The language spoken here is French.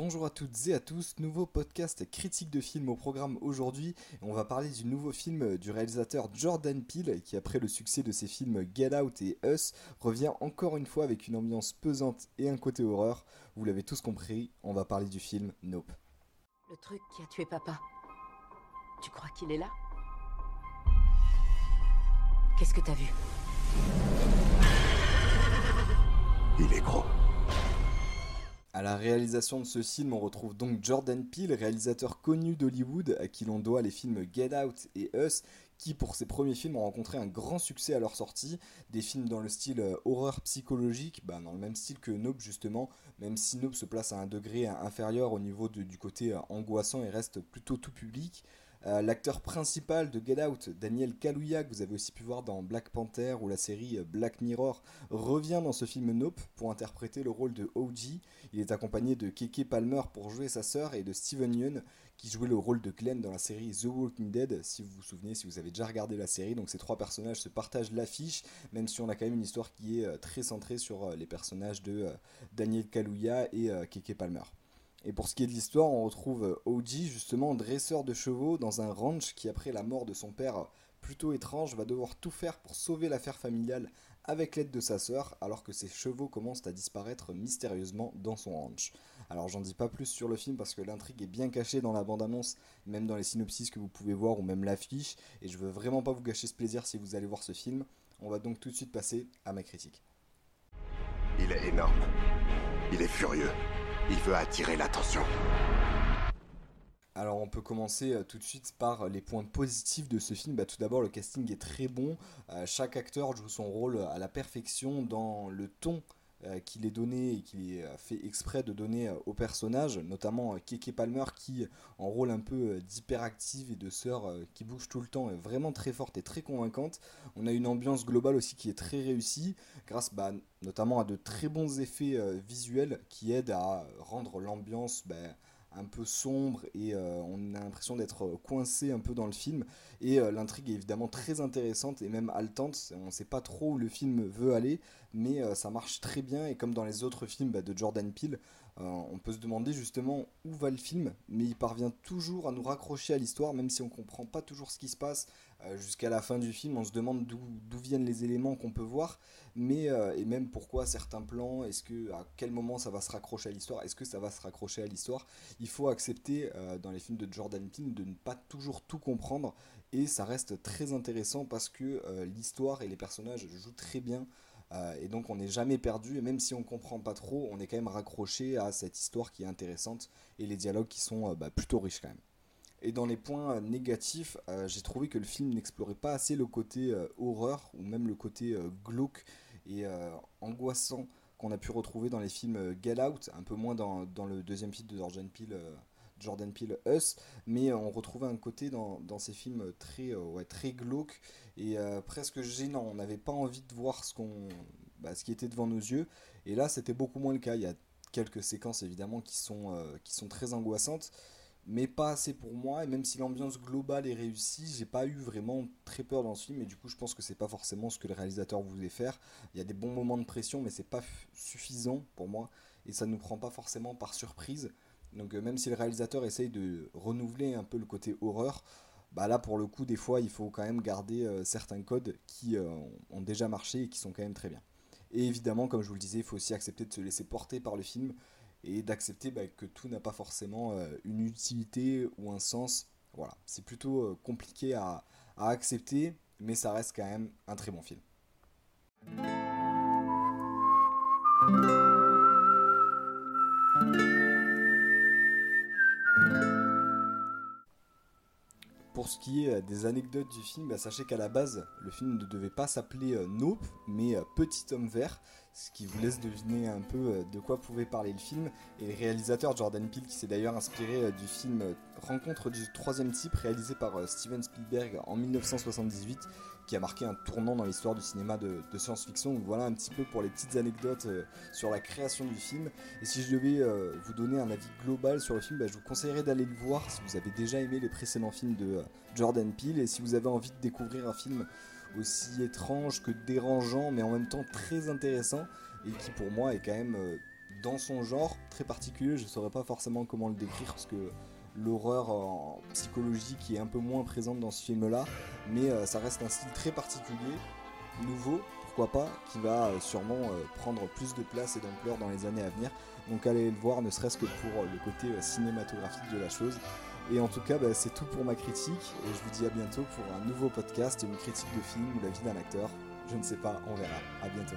à toutes et à tous, nouveau podcast critique de film au programme aujourd'hui. On va parler du nouveau film du réalisateur Jordan Peele qui après le succès de ses films Get Out et Us revient encore une fois avec une ambiance pesante et un côté horreur. Vous l'avez tous compris, on va parler du film Nope. Le truc qui a tué papa. Tu crois qu'il est là? Qu'est-ce que t'as vu? Il est gros. À la réalisation de ce film, on retrouve donc Jordan Peele, réalisateur connu d'Hollywood, à qui l'on doit les films Get Out et Us, qui pour ses premiers films ont rencontré un grand succès à leur sortie. Des films dans le style euh, horreur psychologique, bah, dans le même style que Nope justement, même si Nope se place à un degré inférieur au niveau du côté euh, angoissant et reste plutôt tout public. Euh, l'acteur principal de Get Out, Daniel Kaluuya, que vous avez aussi pu voir dans Black Panther ou la série Black Mirror, revient dans ce film Nope pour interpréter le rôle de OG. Il est accompagné de Keke Palmer pour jouer sa sœur et de Steven Yeun qui jouait le rôle de Glenn dans la série The Walking Dead, si vous vous souvenez, si vous avez déjà regardé la série. Donc ces trois personnages se partagent l'affiche, même si on a quand même une histoire qui est euh, très centrée sur euh, les personnages de Daniel Kaluuya et Keke Palmer. Et pour ce qui est de l'histoire, on retrouve Oji, justement dresseur de chevaux, dans un ranch qui, après la mort de son père plutôt étrange, va devoir tout faire pour sauver l'affaire familiale avec l'aide de sa sœur, alors que ses chevaux commencent à disparaître mystérieusement dans son ranch. Alors j'en dis pas plus sur le film parce que l'intrigue est bien cachée dans la bande-annonce, même dans les synopsis que vous pouvez voir ou même l'affiche, et je veux vraiment pas vous gâcher ce plaisir si vous allez voir ce film. On va donc tout de suite passer à ma critique. Il est énorme. Il est furieux. Il veut attirer l'attention. Alors on peut commencer euh, tout de suite par les points positifs de ce film. Bah, tout d'abord le casting est très bon. Euh, chaque acteur joue son rôle à la perfection dans le ton euh, qu'il est donné et qu'il est fait exprès de donner au personnage, notamment Keke Palmer qui, en rôle un peu d'hyperactive et de sœur qui bouge tout le temps, est vraiment très forte et très convaincante. On a une ambiance globale aussi qui est très réussie, grâce bah, notamment à de très bons effets visuels qui aident à rendre l'ambiance bah, un peu sombre et euh, on a l'impression d'être coincé un peu dans le film. Et euh, l'intrigue est évidemment très intéressante et même haletante. On ne sait pas trop où le film veut aller, mais euh, ça marche très bien. Et comme dans les autres films bah, de Jordan Peele, on peut se demander justement où va le film, mais il parvient toujours à nous raccrocher à l'histoire, même si on comprend pas toujours ce qui se passe. Jusqu'à la fin du film, on se demande d'où viennent les éléments qu'on peut voir, mais et même pourquoi certains plans, est-ce que à quel moment ça va se raccrocher à l'histoire, est-ce que ça va se raccrocher à l'histoire? Il faut accepter euh, dans les films de Jordan Peele de ne pas toujours tout comprendre et ça reste très intéressant parce que euh, l'histoire et les personnages jouent très bien euh, et donc on n'est jamais perdu et même si on comprend pas trop on est quand même raccroché à cette histoire qui est intéressante et les dialogues qui sont bah, plutôt riches quand même. Et dans les points négatifs, j'ai trouvé que le film n'explorait pas assez le côté horreur ou même le côté glauque et angoissant qu'on a pu retrouver dans les films euh, Get Out, un peu moins dans, le deuxième film de Jordan Peele, euh, Jordan Peele Us, mais euh, on retrouvait un côté dans, ces films très, ouais, très glauque et presque gênant. On n'avait pas envie de voir ce, qu'on, bah, ce qui était devant nos yeux, et là c'était beaucoup moins le cas. Il y a quelques séquences évidemment qui sont, qui sont très angoissantes, mais pas assez pour moi. Et même si l'ambiance globale est réussie, j'ai pas eu vraiment très peur dans ce film. Et du coup, je pense que c'est pas forcément ce que le réalisateur voulait faire. Il y a des bons moments de pression, mais c'est pas suffisant pour moi. Et ça ne nous prend pas forcément par surprise. Donc, euh, même si le réalisateur essaye de renouveler un peu le côté horreur, bah là pour le coup, des fois, il faut quand même garder euh, certains codes qui euh, ont déjà marché et qui sont quand même très bien. Et évidemment, comme je vous le disais, il faut aussi accepter de se laisser porter par le film et d'accepter bah, que tout n'a pas forcément une utilité ou un sens. Voilà, c'est plutôt compliqué à, à, accepter, mais ça reste quand même un très bon film. Pour ce qui est euh, des anecdotes du film, bah, sachez qu'à la base, le film ne devait pas s'appeler Nope, mais Petit homme vert ce qui vous laisse deviner un peu euh, de quoi pouvait parler le film. Et le réalisateur Jordan Peele, qui s'est d'ailleurs inspiré euh, du film euh, Rencontre du troisième type, réalisé par Steven Spielberg en 1978, qui a marqué un tournant dans l'histoire du cinéma de, science-fiction. Voilà un petit peu pour les petites anecdotes sur la création du film. Et si je devais vous donner un avis global sur le film, bah, je vous conseillerais d'aller le voir si vous avez déjà aimé les précédents films de Jordan Peele et si vous avez envie de découvrir un film aussi étrange que dérangeant, mais en même temps très intéressant, et qui pour moi est quand même euh, dans son genre très particulier, je ne saurais pas forcément comment le décrire parce que l'horreur en psychologique est un peu moins présente dans ce film-là, mais euh, ça reste un style très particulier, nouveau, pourquoi pas, qui va euh, sûrement euh, prendre plus de place et d'ampleur dans les années à venir. Donc allez le voir, ne serait-ce que pour le côté cinématographique de la chose. Et en tout cas, bah, c'est tout pour ma critique, et je vous dis à bientôt pour un nouveau podcast, une critique de film ou la vie d'un acteur. Je ne sais pas, on verra. À bientôt.